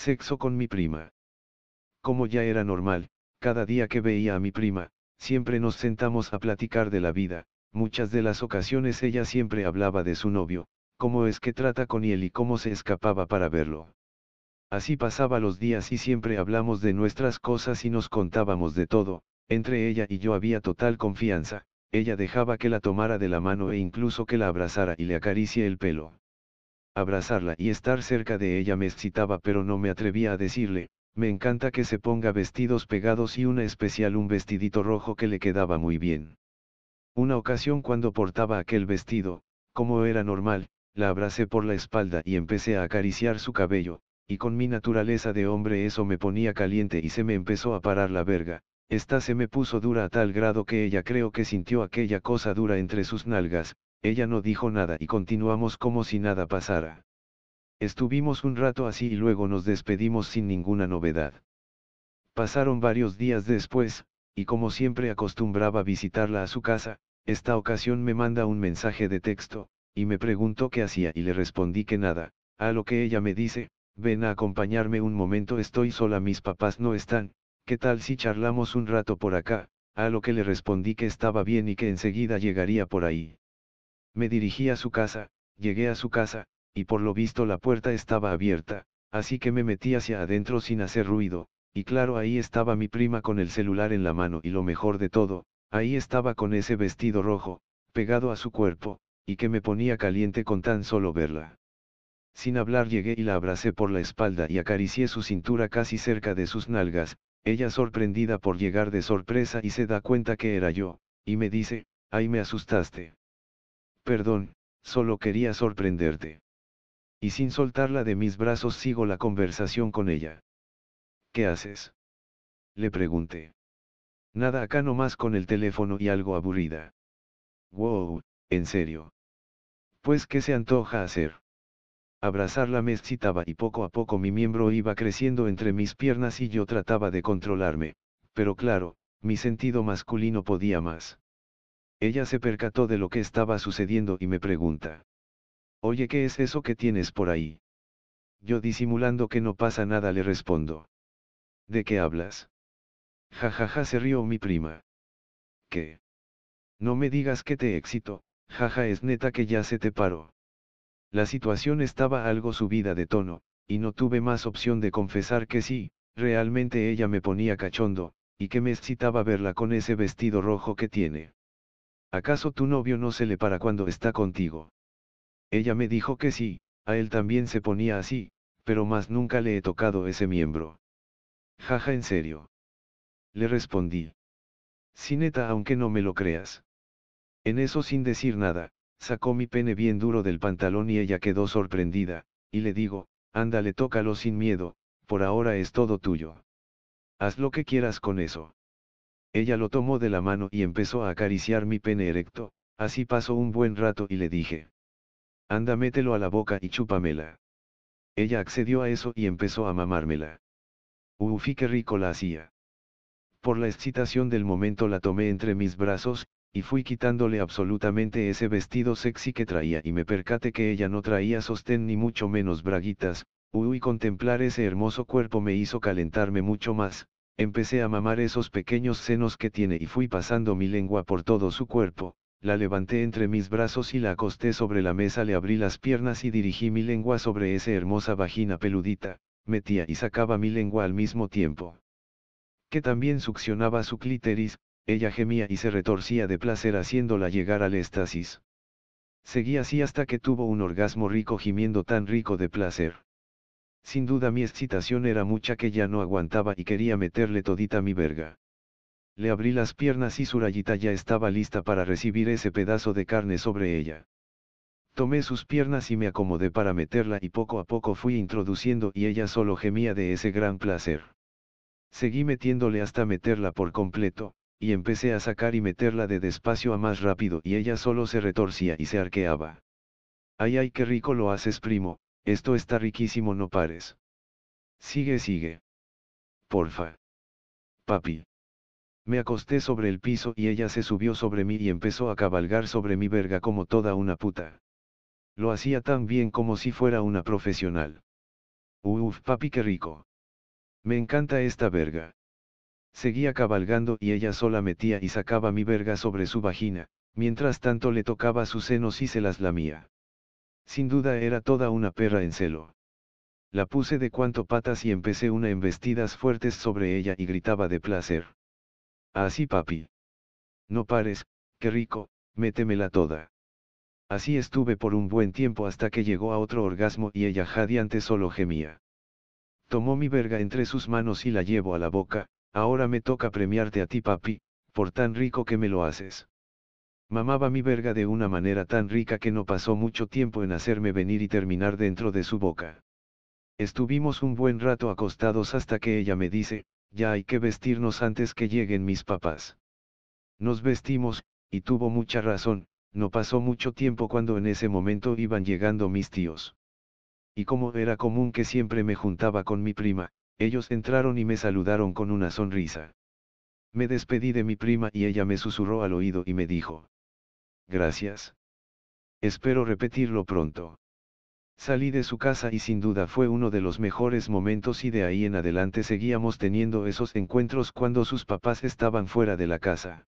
Sexo con mi prima. Como ya era normal, cada día que veía a mi prima, siempre nos sentamos a platicar de la vida, muchas de las ocasiones ella siempre hablaba de su novio, cómo es que trata con él y cómo se escapaba para verlo. Así pasaba los días y siempre hablamos de nuestras cosas y nos contábamos de todo, entre ella y yo había total confianza, ella dejaba que la tomara de la mano e incluso que la abrazara y le acaricie el pelo. Abrazarla y estar cerca de ella me excitaba pero no me atrevía a decirle, me encanta que se ponga vestidos pegados y una especial un vestidito rojo que le quedaba muy bien. Una ocasión cuando portaba aquel vestido, como era normal, la abracé por la espalda y empecé a acariciar su cabello, y con mi naturaleza de hombre eso me ponía caliente y se me empezó a parar la verga, esta se me puso dura a tal grado que ella creo que sintió aquella cosa dura entre sus nalgas, ella no dijo nada y continuamos como si nada pasara. Estuvimos un rato así y luego nos despedimos sin ninguna novedad. Pasaron varios días después, y como siempre acostumbraba visitarla a su casa, esta ocasión me manda un mensaje de texto, y me preguntó qué hacía y le respondí que nada, a lo que ella me dice, ven a acompañarme un momento estoy sola mis papás no están, ¿qué tal si charlamos un rato por acá? A lo que le respondí que estaba bien y que enseguida llegaría por ahí. Me dirigí a su casa, llegué a su casa, y por lo visto la puerta estaba abierta, así que me metí hacia adentro sin hacer ruido, y claro ahí estaba mi prima con el celular en la mano y lo mejor de todo, ahí estaba con ese vestido rojo, pegado a su cuerpo, y que me ponía caliente con tan solo verla. Sin hablar llegué y la abracé por la espalda y acaricié su cintura casi cerca de sus nalgas, ella sorprendida por llegar de sorpresa y se da cuenta que era yo, y me dice, ay me asustaste. Perdón, solo quería sorprenderte y sin soltarla de mis brazos sigo la conversación con ella. ¿Qué haces? Le pregunté. Nada acá nomás con el teléfono y algo aburrida. Wow, en serio. Pues ¿qué se antoja hacer? Abrazarla me excitaba y poco a poco mi miembro iba creciendo entre mis piernas y yo trataba de controlarme, pero claro, mi sentido masculino podía más. Ella se percató de lo que estaba sucediendo y me pregunta. Oye, ¿qué es eso que tienes por ahí? Yo disimulando que no pasa nada le respondo. ¿De qué hablas? Jajaja ja, ja, se rió mi prima. ¿Qué? No me digas que te éxito, jaja es neta que ya se te paró. La situación estaba algo subida de tono, y no tuve más opción de confesar que sí, realmente ella me ponía cachondo, y que me excitaba verla con ese vestido rojo que tiene. ¿Acaso tu novio no se le para cuando está contigo? Ella me dijo que sí, a él también se ponía así, pero más nunca le he tocado ese miembro. Jaja, en serio. Le respondí. Sí neta aunque no me lo creas. En eso sin decir nada, sacó mi pene bien duro del pantalón y ella quedó sorprendida, y le digo, ándale tócalo sin miedo, por ahora es todo tuyo. Haz lo que quieras con eso. Ella lo tomó de la mano y empezó a acariciar mi pene erecto, así pasó un buen rato y le dije. Anda mételo a la boca y chúpamela. Ella accedió a eso y empezó a mamármela. Ufi qué rico la hacía. Por la excitación del momento la tomé entre mis brazos, y fui quitándole absolutamente ese vestido sexy que traía y me percaté que ella no traía sostén ni mucho menos braguitas, uy contemplar ese hermoso cuerpo me hizo calentarme mucho más, empecé a mamar esos pequeños senos que tiene y fui pasando mi lengua por todo su cuerpo, la levanté entre mis brazos y la acosté sobre la mesa, le abrí las piernas y dirigí mi lengua sobre esa hermosa vagina peludita, metía y sacaba mi lengua al mismo tiempo. Que también succionaba su clíteris, ella gemía y se retorcía de placer haciéndola llegar al éxtasis. Seguí así hasta que tuvo un orgasmo rico gimiendo tan rico de placer. Sin duda mi excitación era mucha que ya no aguantaba y quería meterle todita mi verga. Le abrí las piernas y su rayita ya estaba lista para recibir ese pedazo de carne sobre ella. Tomé sus piernas y me acomodé para meterla y poco a poco fui introduciendo y ella solo gemía de ese gran placer. Seguí metiéndole hasta meterla por completo, y empecé a sacar y meterla de despacio a más rápido y ella solo se retorcía y se arqueaba. Ay ay qué rico lo haces primo, esto está riquísimo no pares. Sigue sigue. Porfa. Papi. Me acosté sobre el piso y ella se subió sobre mí y empezó a cabalgar sobre mi verga como toda una puta. Lo hacía tan bien como si fuera una profesional. Uf, papi, qué rico. Me encanta esta verga. Seguía cabalgando y ella sola metía y sacaba mi verga sobre su vagina, mientras tanto le tocaba sus senos y se las lamía. Sin duda era toda una perra en celo. La puse de cuanto patas y empecé una embestidas fuertes sobre ella y gritaba de placer. Así papi. No pares, qué rico, métemela toda. Así estuve por un buen tiempo hasta que llegó a otro orgasmo y ella jadeante solo gemía. Tomó mi verga entre sus manos y la llevo a la boca, ahora me toca premiarte a ti papi, por tan rico que me lo haces. Mamaba mi verga de una manera tan rica que no pasó mucho tiempo en hacerme venir y terminar dentro de su boca. Estuvimos un buen rato acostados hasta que ella me dice, ya hay que vestirnos antes que lleguen mis papás. Nos vestimos, y tuvo mucha razón, no pasó mucho tiempo cuando en ese momento iban llegando mis tíos. Y como era común que siempre me juntaba con mi prima, ellos entraron y me saludaron con una sonrisa. Me despedí de mi prima y ella me susurró al oído y me dijo. Gracias. Espero repetirlo pronto. Salí de su casa y sin duda fue uno de los mejores momentos y de ahí en adelante seguíamos teniendo esos encuentros cuando sus papás estaban fuera de la casa.